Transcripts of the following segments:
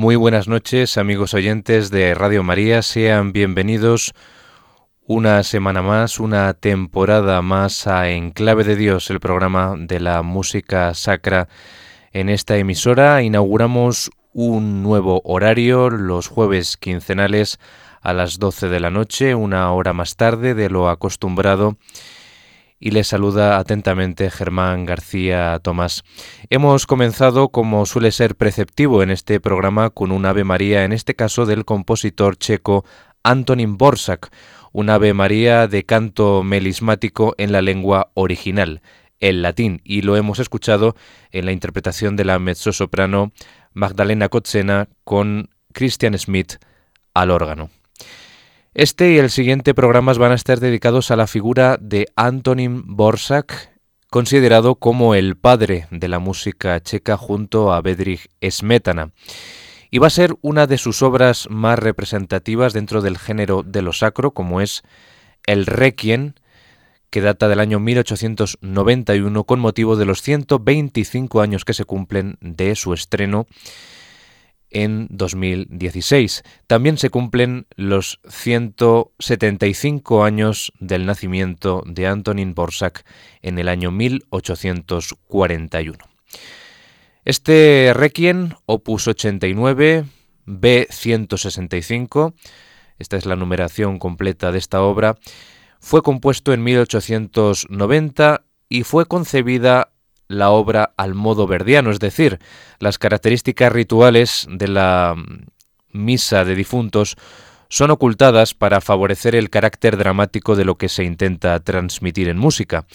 Muy buenas noches amigos oyentes de Radio María, sean bienvenidos una semana más, una temporada más a Enclave de Dios, el programa de la música sacra en esta emisora. Inauguramos un nuevo horario los jueves quincenales a las 12 de la noche, una hora más tarde de lo acostumbrado y les saluda atentamente Germán García Tomás. Hemos comenzado, como suele ser preceptivo en este programa, con un Ave María, en este caso del compositor checo Antonín Borsak, un Ave María de canto melismático en la lengua original, el latín, y lo hemos escuchado en la interpretación de la mezzosoprano Magdalena Kotzena con Christian Smith al órgano. Este y el siguiente programas van a estar dedicados a la figura de Antonín Borsak, considerado como el padre de la música checa junto a Bedřich Smetana. Y va a ser una de sus obras más representativas dentro del género de lo sacro, como es el Requiem, que data del año 1891 con motivo de los 125 años que se cumplen de su estreno en 2016. También se cumplen los 175 años del nacimiento de Antonín Borsak en el año 1841. Este Requiem, opus 89, B165, esta es la numeración completa de esta obra, fue compuesto en 1890 y fue concebida la obra al modo verdiano, es decir, las características rituales de la misa de difuntos son ocultadas para favorecer el carácter dramático de lo que se intenta transmitir en música.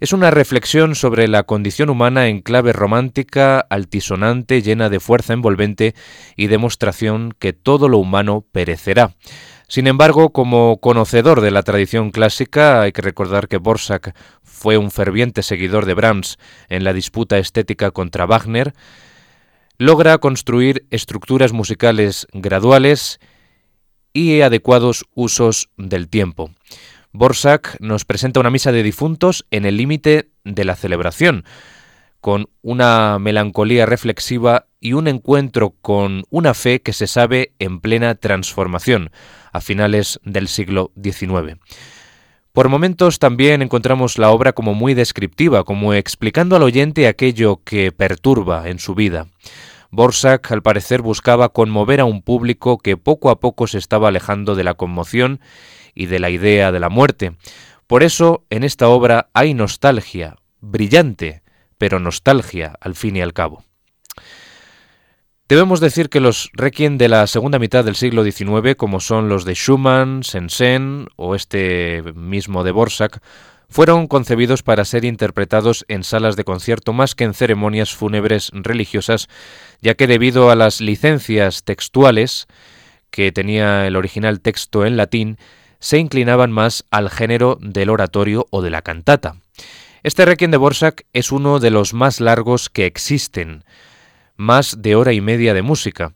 Es una reflexión sobre la condición humana en clave romántica, altisonante, llena de fuerza envolvente y demostración que todo lo humano perecerá. Sin embargo, como conocedor de la tradición clásica, hay que recordar que Borsak fue un ferviente seguidor de Brahms en la disputa estética contra Wagner, logra construir estructuras musicales graduales y adecuados usos del tiempo. Borsak nos presenta una misa de difuntos en el límite de la celebración, con una melancolía reflexiva y un encuentro con una fe que se sabe en plena transformación a finales del siglo XIX. Por momentos también encontramos la obra como muy descriptiva, como explicando al oyente aquello que perturba en su vida. Borsak, al parecer, buscaba conmover a un público que poco a poco se estaba alejando de la conmoción y de la idea de la muerte. Por eso, en esta obra hay nostalgia, brillante, pero nostalgia al fin y al cabo. Debemos decir que los requiem de la segunda mitad del siglo XIX, como son los de Schumann, Sensen o este mismo de Borsak, fueron concebidos para ser interpretados en salas de concierto más que en ceremonias fúnebres religiosas, ya que debido a las licencias textuales que tenía el original texto en latín, se inclinaban más al género del oratorio o de la cantata. Este requiem de Borsak es uno de los más largos que existen, más de hora y media de música.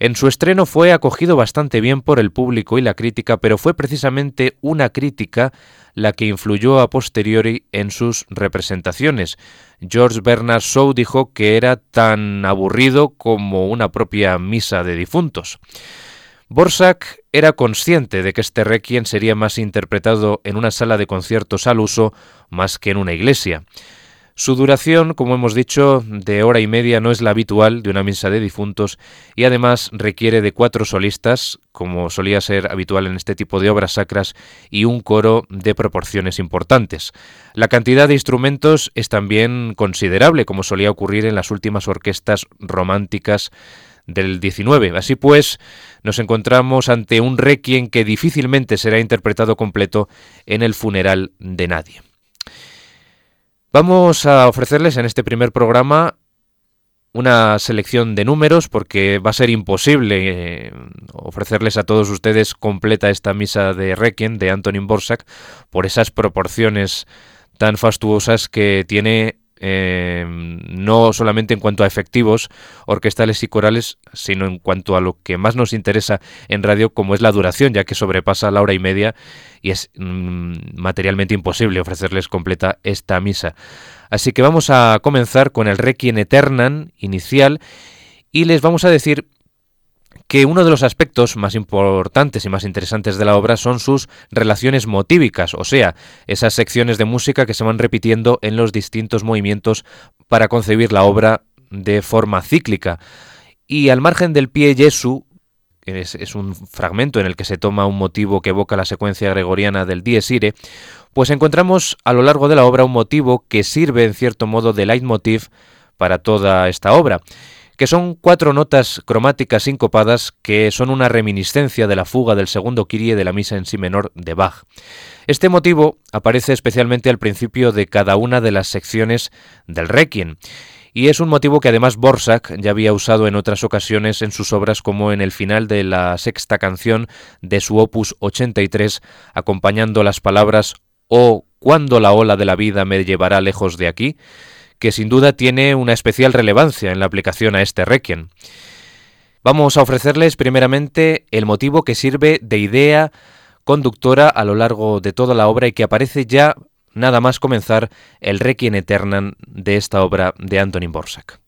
En su estreno fue acogido bastante bien por el público y la crítica, pero fue precisamente una crítica la que influyó a posteriori en sus representaciones. George Bernard Shaw dijo que era tan aburrido como una propia misa de difuntos. Borsak era consciente de que este requiem sería más interpretado en una sala de conciertos al uso más que en una iglesia. Su duración, como hemos dicho, de hora y media no es la habitual de una misa de difuntos y además requiere de cuatro solistas, como solía ser habitual en este tipo de obras sacras, y un coro de proporciones importantes. La cantidad de instrumentos es también considerable, como solía ocurrir en las últimas orquestas románticas del 19. Así pues, nos encontramos ante un requiem que difícilmente será interpretado completo en el funeral de nadie. Vamos a ofrecerles en este primer programa una selección de números porque va a ser imposible eh, ofrecerles a todos ustedes completa esta misa de Requiem de Antonin Borsak por esas proporciones tan fastuosas que tiene eh, no solamente en cuanto a efectivos orquestales y corales, sino en cuanto a lo que más nos interesa en radio, como es la duración, ya que sobrepasa la hora y media y es mm, materialmente imposible ofrecerles completa esta misa. Así que vamos a comenzar con el Requiem Eternan inicial y les vamos a decir que uno de los aspectos más importantes y más interesantes de la obra son sus relaciones motívicas, o sea, esas secciones de música que se van repitiendo en los distintos movimientos para concebir la obra de forma cíclica. Y al margen del pie Jesu, es, es, un fragmento en el que se toma un motivo que evoca la secuencia gregoriana del Dies Irae, pues encontramos a lo largo de la obra un motivo que sirve en cierto modo de leitmotiv para toda esta obra que son cuatro notas cromáticas sincopadas que son una reminiscencia de la fuga del segundo Kyrie de la misa en si menor de Bach. Este motivo aparece especialmente al principio de cada una de las secciones del Requiem, y es un motivo que además Borsak ya había usado en otras ocasiones en sus obras como en el final de la sexta canción de su opus 83, acompañando las palabras «Oh, ¿cuándo la ola de la vida me llevará lejos de aquí?» Que sin duda tiene una especial relevancia en la aplicación a este requiem. Vamos a ofrecerles primeramente el motivo que sirve de idea conductora a lo largo de toda la obra y que aparece ya nada más comenzar el requiem eternan de esta obra de Antonin Borsak.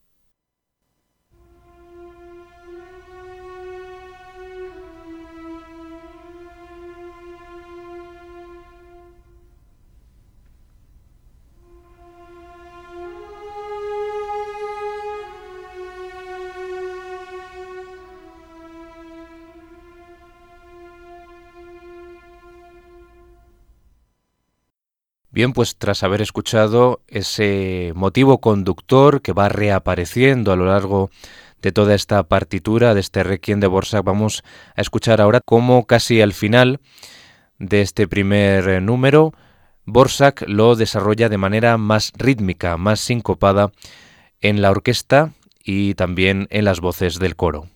Bien, pues tras haber escuchado ese motivo conductor que va reapareciendo a lo largo de toda esta partitura, de este requiem de Borsak, vamos a escuchar ahora cómo casi al final de este primer eh, número, Borsak lo desarrolla de manera más rítmica, más sincopada en la orquesta y también en las voces del coro.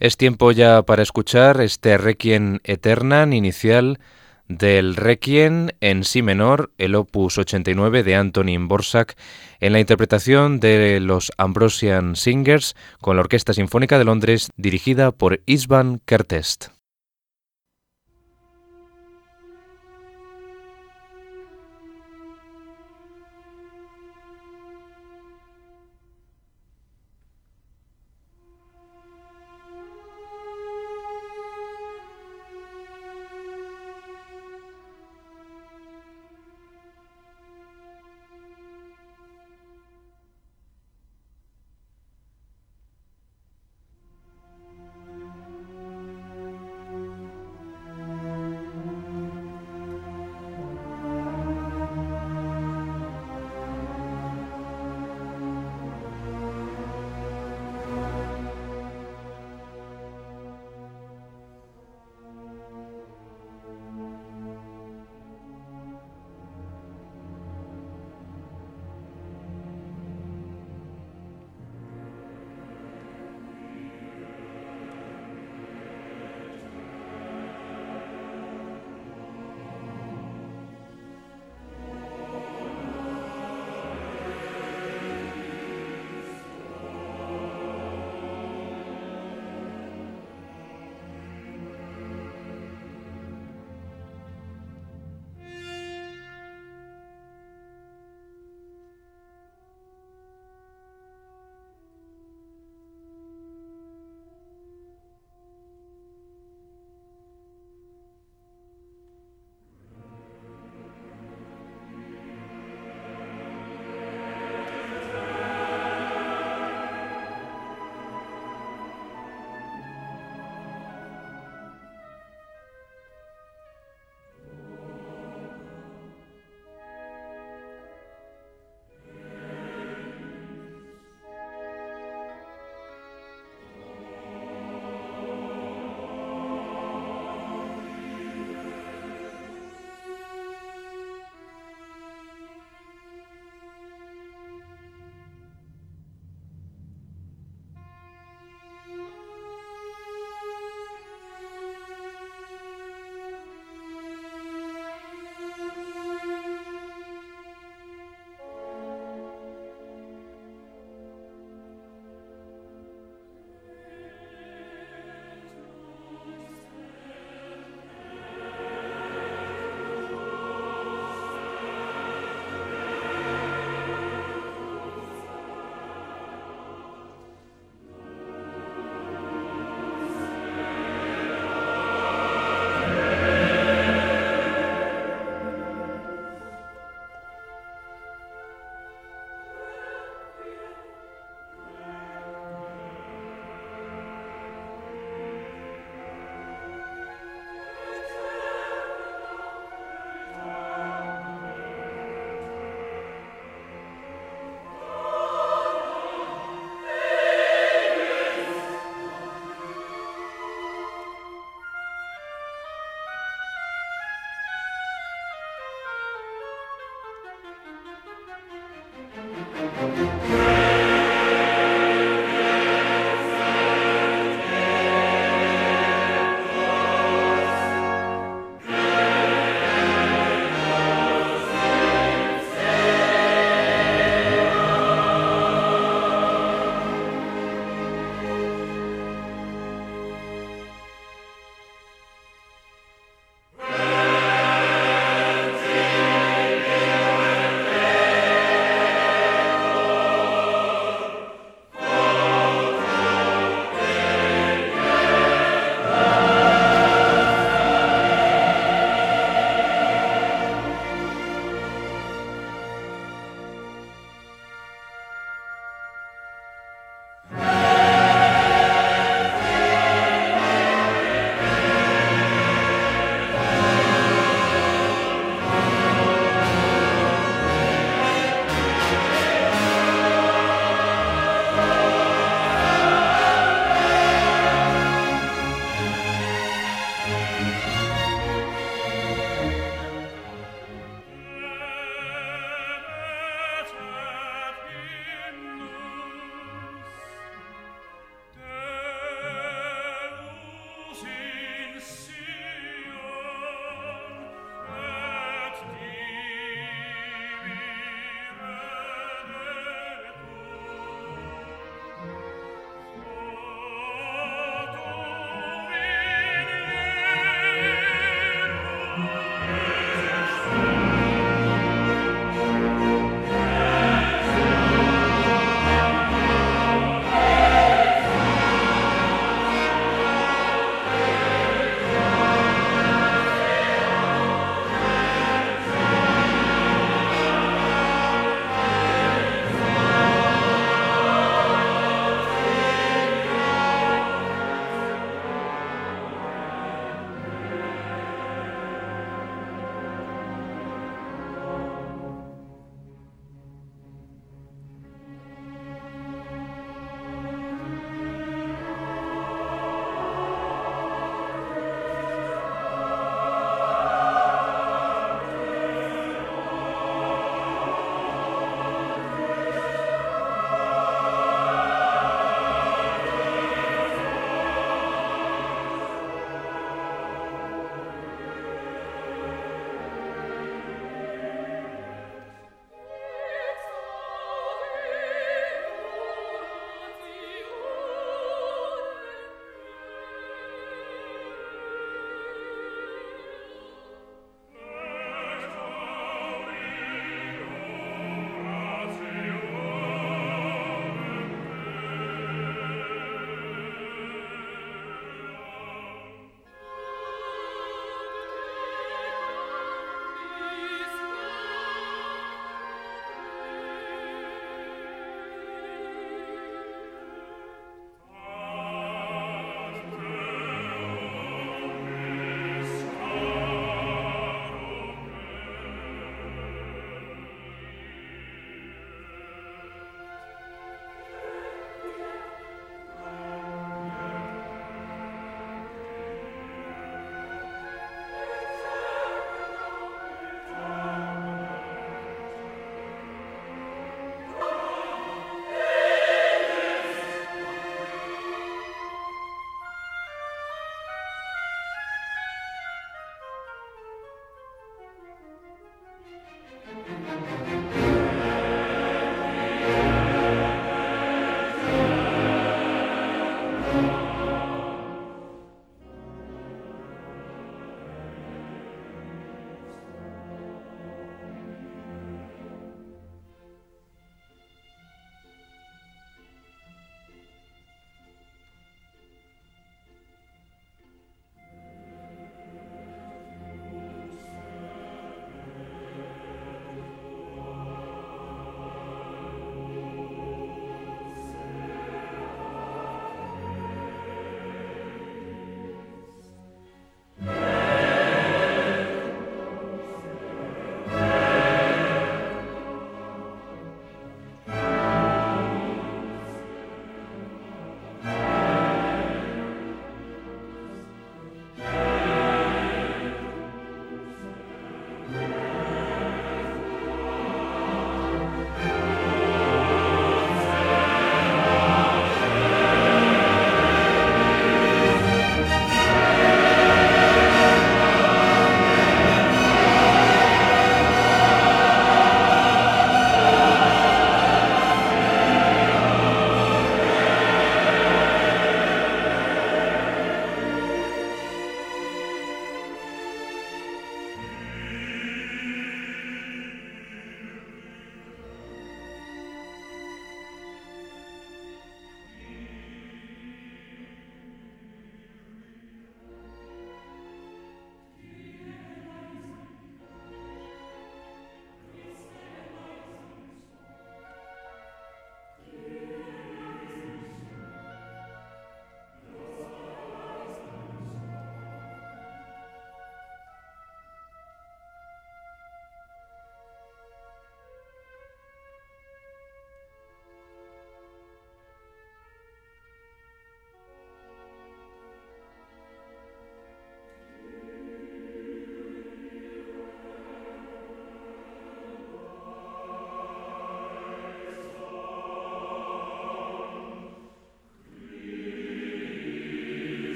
Es tiempo ya para escuchar este Requiem Eternan inicial del Requiem en Si menor, el opus 89 de Antonin Borsak, en la interpretación de los Ambrosian Singers con la Orquesta Sinfónica de Londres dirigida por Isvan Kertest.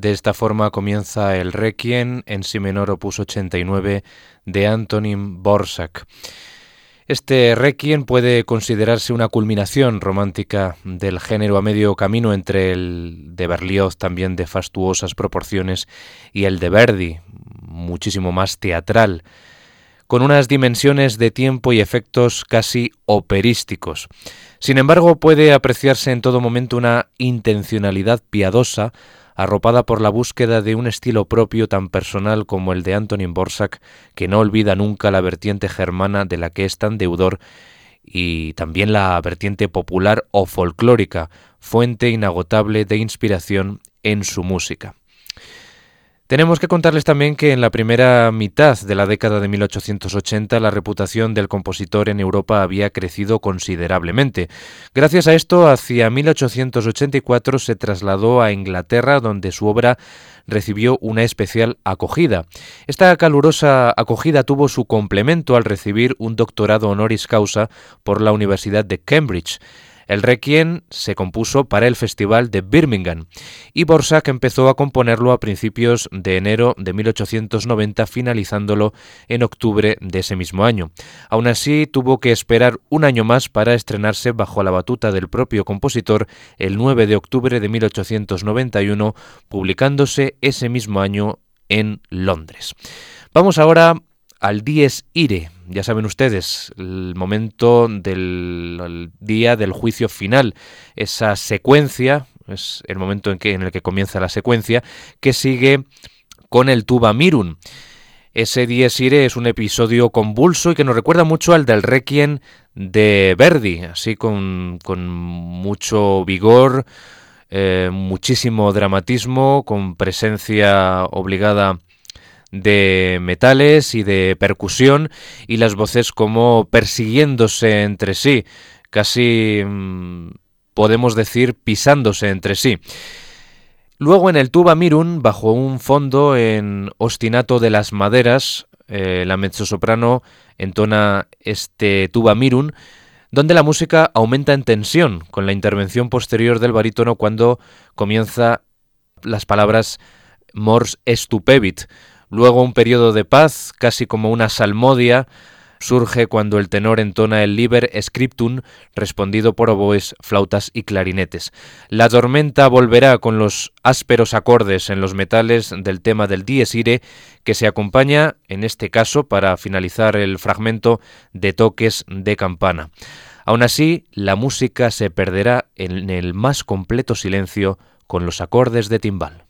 De esta forma comienza el Requiem en si menor opus 89 de Antonin Borsak. Este requiem puede considerarse una culminación romántica del género a medio camino entre el de Berlioz, también de fastuosas proporciones, y el de Verdi, muchísimo más teatral, con unas dimensiones de tiempo y efectos casi operísticos. Sin embargo, puede apreciarse en todo momento una intencionalidad piadosa, arropada por la búsqueda de un estilo propio tan personal como el de Antonin Borsak, que no olvida nunca la vertiente germana de la que es tan deudor y también la vertiente popular o folclórica, fuente inagotable de inspiración en su música. Tenemos que contarles también que en la primera mitad de la década de 1880 la reputación del compositor en Europa había crecido considerablemente. Gracias a esto, hacia 1884 se trasladó a Inglaterra, donde su obra recibió una especial acogida. Esta calurosa acogida tuvo su complemento al recibir un doctorado honoris causa por la Universidad de Cambridge. El Requiem se compuso para el Festival de Birmingham y Borsak empezó a componerlo a principios de enero de 1890, finalizándolo en octubre de ese mismo año. Aún así, tuvo que esperar un año más para estrenarse bajo la batuta del propio compositor el 9 de octubre de 1891, publicándose ese mismo año en Londres. Vamos ahora al Dies Ire, ya saben ustedes, el momento del día del juicio final, esa secuencia, es el momento en, que, en el que comienza la secuencia, que sigue con el Tuba Mirun. Ese Dies Ire es un episodio convulso y que nos recuerda mucho al del Requiem de Verdi, así con, con mucho vigor, eh, muchísimo dramatismo, con presencia obligada de metales y de percusión y las voces como persiguiéndose entre sí, casi mm, podemos decir pisándose entre sí. Luego en el tuba mirun, bajo un fondo en ostinato de las maderas, eh, la mezzosoprano entona este tuba mirun, donde la música aumenta en tensión con la intervención posterior del barítono cuando comienza las palabras mors estupevit, Luego un periodo de paz, casi como una salmodia, surge cuando el tenor entona el Liber Scriptum, respondido por oboes, flautas y clarinetes. La tormenta volverá con los ásperos acordes en los metales del tema del Dies Irae, que se acompaña, en este caso, para finalizar el fragmento, de toques de campana. Aún así, la música se perderá en el más completo silencio con los acordes de timbal.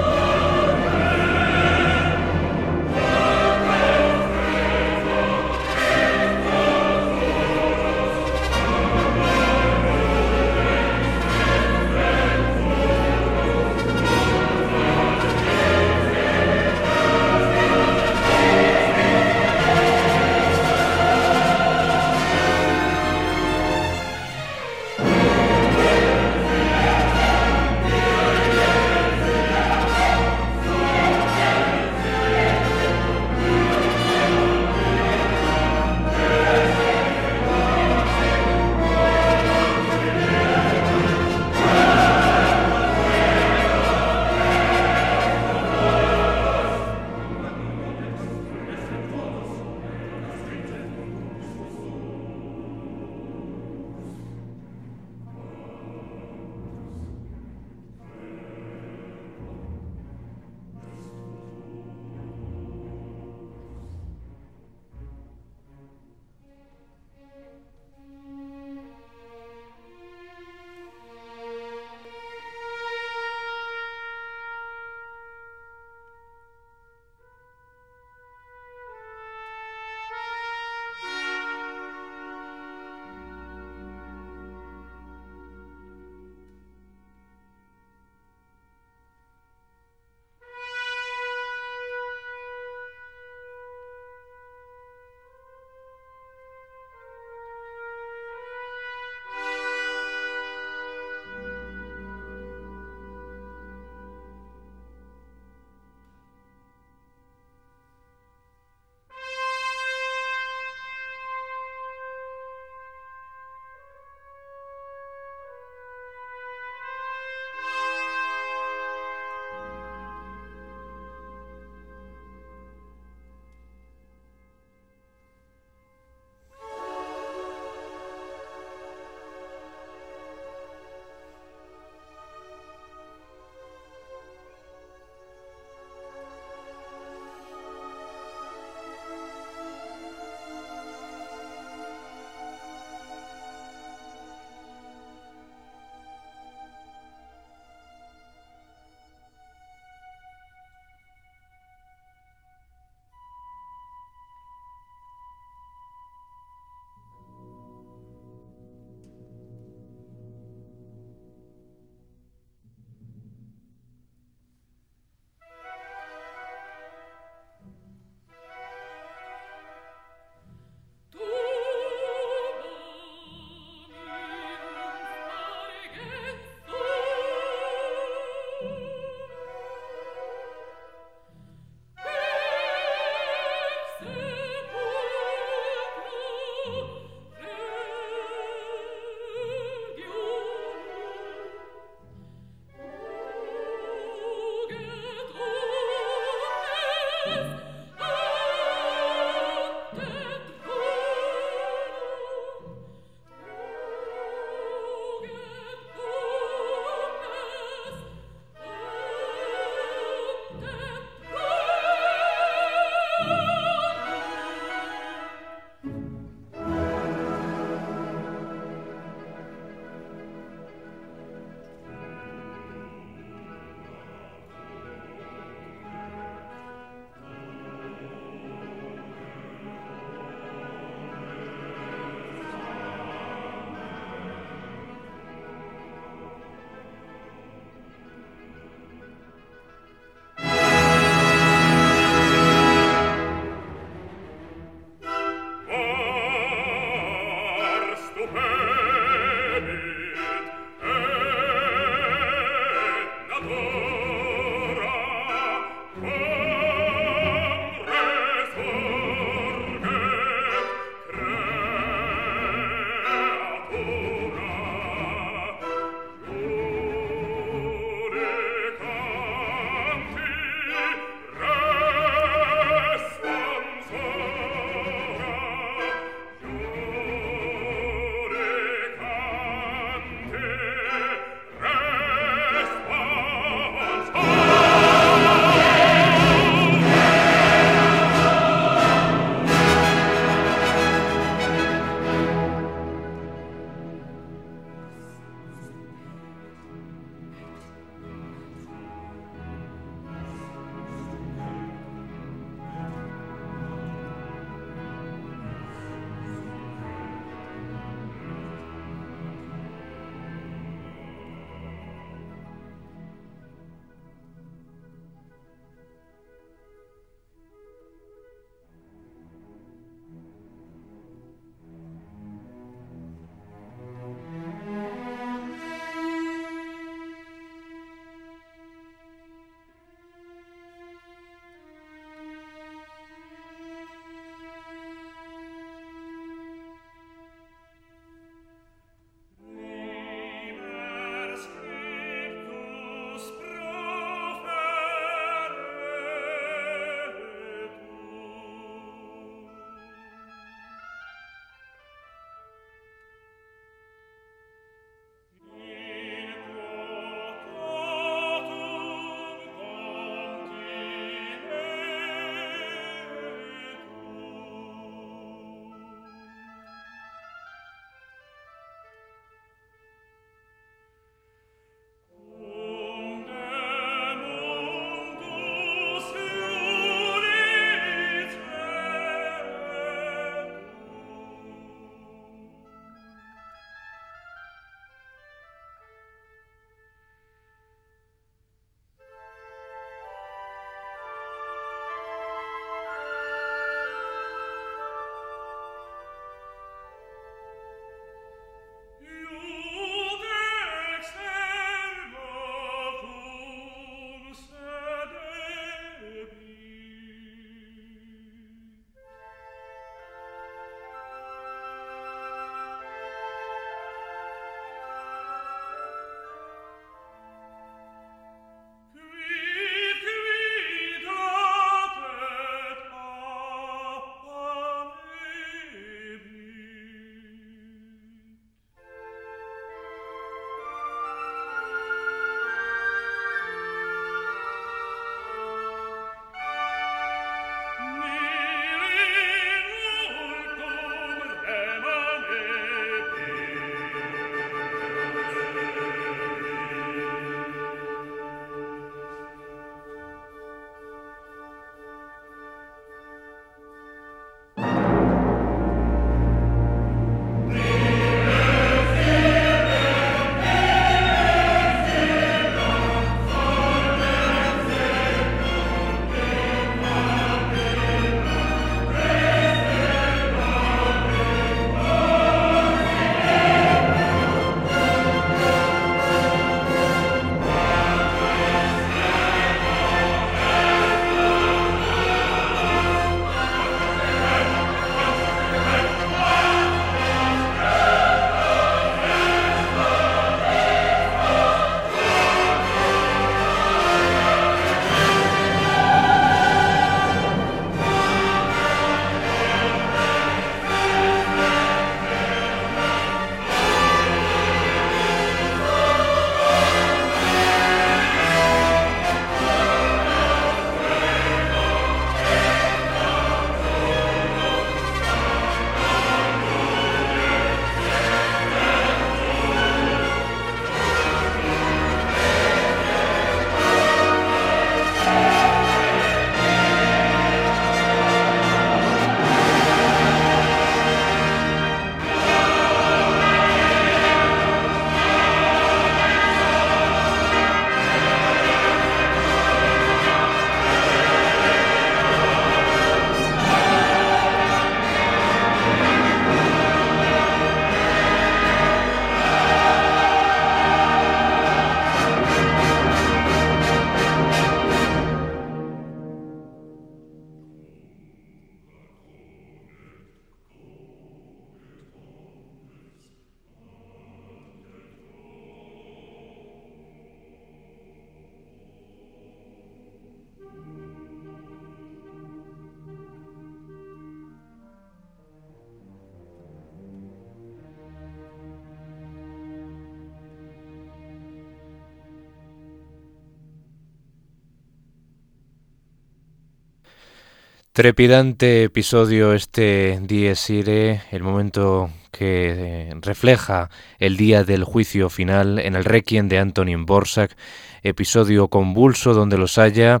Trepidante episodio este Dies Irae, el momento que eh, refleja el día del juicio final en el Requiem de Antonin Borsak, episodio convulso donde los haya,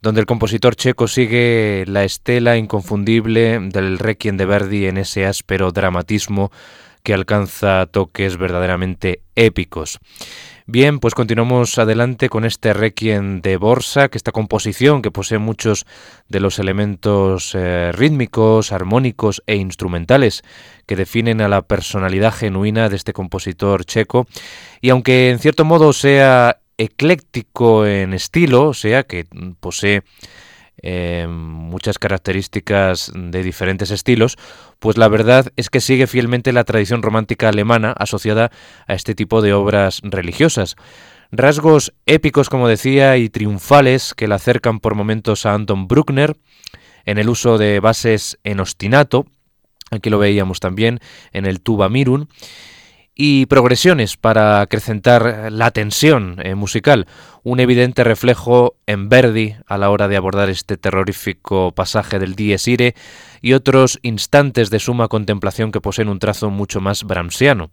donde el compositor checo sigue la estela inconfundible del Requiem de Verdi en ese áspero dramatismo que alcanza toques verdaderamente épicos. Bien, pues continuamos adelante con este Requiem de Borsa, que esta composición que posee muchos de los elementos eh, rítmicos, armónicos e instrumentales que definen a la personalidad genuina de este compositor checo, y aunque en cierto modo sea ecléctico en estilo, o sea que posee eh, muchas características de diferentes estilos, pues la verdad es que sigue fielmente la tradición romántica alemana asociada a este tipo de obras religiosas. Rasgos épicos, como decía, y triunfales que la acercan por momentos a Anton Bruckner en el uso de bases en ostinato, aquí lo veíamos también en el tuba mirun, y progresiones para acrecentar la tensión eh, musical, un evidente reflejo en Verdi a la hora de abordar este terrorífico pasaje del Dies Irae y otros instantes de suma contemplación que poseen un trazo mucho más brahmsiano.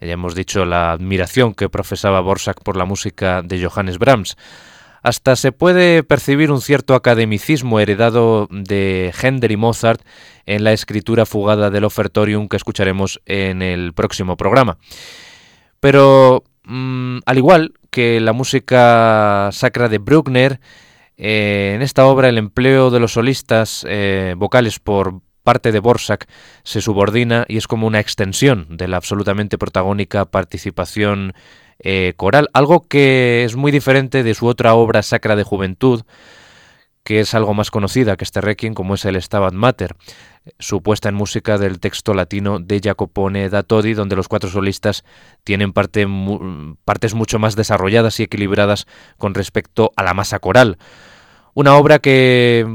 Ya hemos dicho la admiración que profesaba Borsak por la música de Johannes Brahms. Hasta se puede percibir un cierto academicismo heredado de Händel y Mozart en la escritura fugada del ofertorium que escucharemos en el próximo programa. Pero mm, al igual que la música sacra de Bruckner, eh, en esta obra el empleo de los solistas eh, vocales por parte de Borsak se subordina y es como una extensión de la absolutamente protagónica participación eh, coral, algo que es muy diferente de su otra obra sacra de juventud, que es algo más conocida que este requiem, como es el Stabat Mater, su puesta en música del texto latino de Jacopone da Todi, donde los cuatro solistas tienen partes mucho más desarrolladas y equilibradas con respecto a la masa coral. Una obra que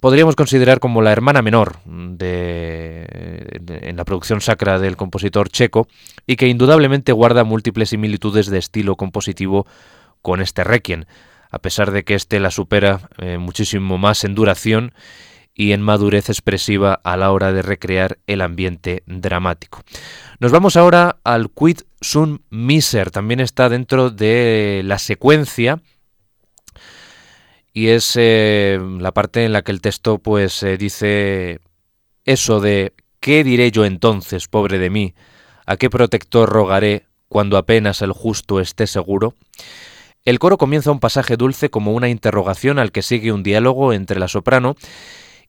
podríamos considerar como la hermana menor de, en la producción sacra del compositor checo y que indudablemente guarda múltiples similitudes de estilo compositivo con este requiem, a pesar de que éste la supera eh, muchísimo más en duración y en madurez expresiva a la hora de recrear el ambiente dramático. Nos vamos ahora al Quid Sun Miser, también está dentro de la secuencia y es eh, la parte en la que el texto pues eh, dice eso de ¿qué diré yo entonces, pobre de mí? ¿A qué protector rogaré cuando apenas el justo esté seguro? El coro comienza un pasaje dulce como una interrogación al que sigue un diálogo entre la soprano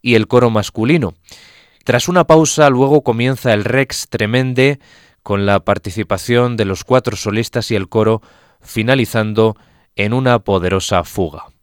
y el coro masculino. Tras una pausa luego comienza el Rex Tremende con la participación de los cuatro solistas y el coro finalizando en una poderosa fuga.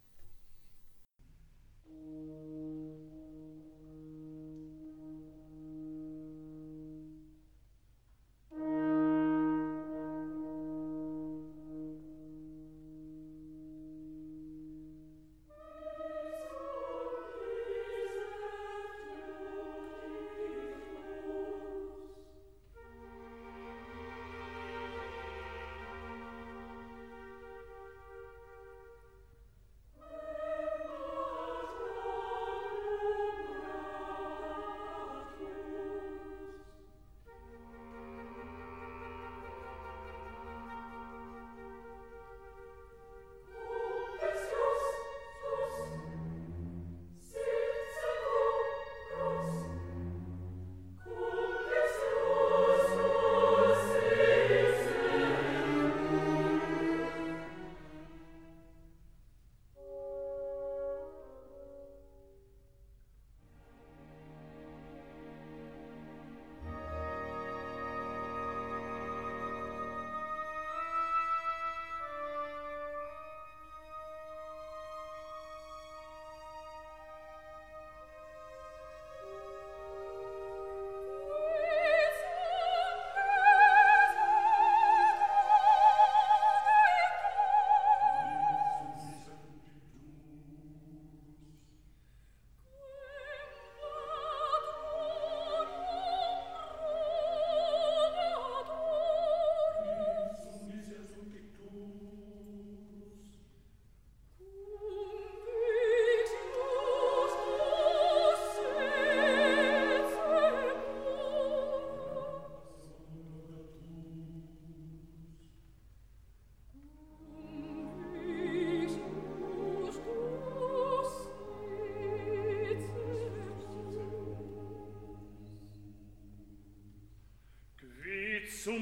su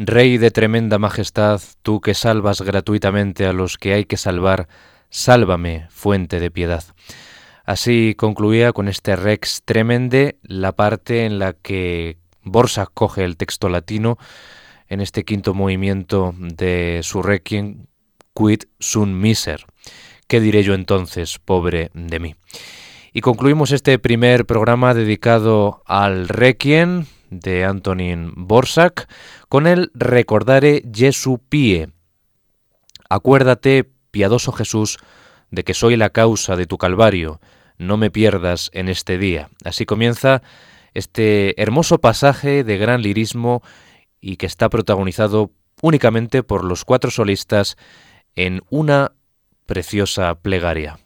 Rey de tremenda majestad, tú que salvas gratuitamente a los que hay que salvar, sálvame, fuente de piedad. Así concluía con este Rex Tremende la parte en la que Borsa coge el texto latino en este quinto movimiento de su Requiem, Quid sun miser. ¿Qué diré yo entonces, pobre de mí? Y concluimos este primer programa dedicado al Requiem de Antonin Borsak con el Recordare Jesu Pie. Acuérdate, piadoso Jesús, de que soy la causa de tu calvario, no me pierdas en este día. Así comienza este hermoso pasaje de gran lirismo y que está protagonizado únicamente por los cuatro solistas en una preciosa plegaria.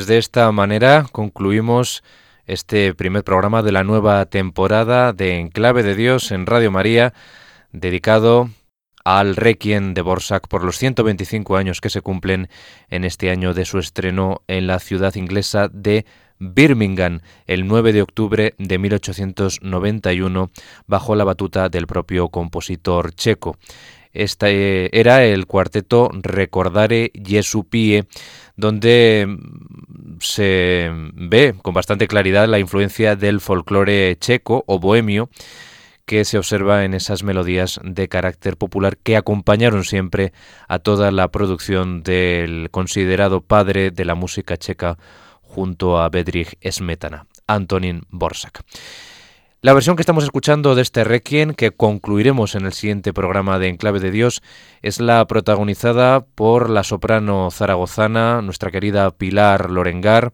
Pues de esta manera concluimos este primer programa de la nueva temporada de Enclave de Dios en Radio María, dedicado al Requiem de Borsak por los 125 años que se cumplen en este año de su estreno en la ciudad inglesa de Birmingham el 9 de octubre de 1891 bajo la batuta del propio compositor checo. Este era el cuarteto Recordare Jesu Pie, donde mm, se ve con bastante claridad la influencia del folclore checo o bohemio que se observa en esas melodías de carácter popular que acompañaron siempre a toda la producción del considerado padre de la música checa junto a Bedřich Smetana, Antonin Borsak. La versión que estamos escuchando de este Requiem, que concluiremos en el siguiente programa de Enclave de Dios, es la protagonizada por la soprano zaragozana, nuestra querida Pilar Lorengar,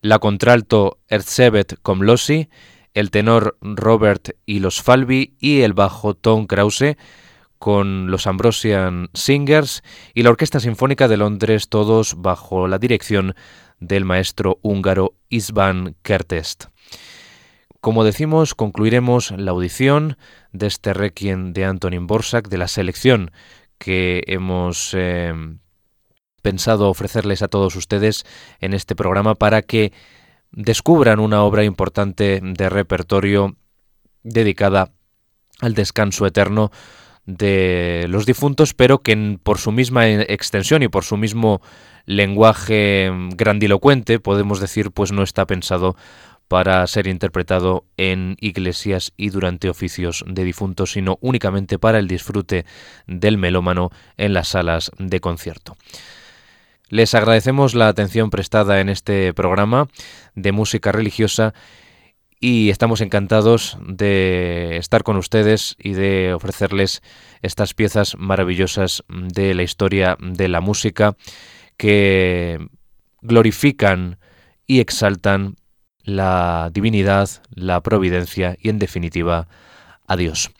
la contralto Erzsébet Komlosi, el tenor Robert y los Falvi y el bajo Tom Krause con los Ambrosian Singers y la Orquesta Sinfónica de Londres, todos bajo la dirección del maestro húngaro Isvan Kertest. Como decimos, concluiremos la audición de este requiem de Antonin Borsak, de la selección que hemos eh, pensado ofrecerles a todos ustedes en este programa para que descubran una obra importante de repertorio dedicada al descanso eterno de los difuntos, pero que por su misma extensión y por su mismo lenguaje grandilocuente, podemos decir, pues no está pensado para ser interpretado en iglesias y durante oficios de difuntos, sino únicamente para el disfrute del melómano en las salas de concierto. Les agradecemos la atención prestada en este programa de música religiosa y estamos encantados de estar con ustedes y de ofrecerles estas piezas maravillosas de la historia de la música que glorifican y exaltan la divinidad, la providencia y en definitiva a Dios.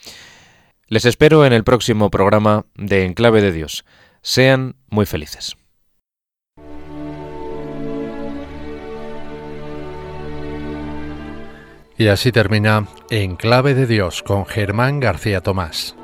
Les espero en el próximo programa de Enclave de Dios. Sean muy felices. Y así termina En Clave de Dios con Germán García Tomás.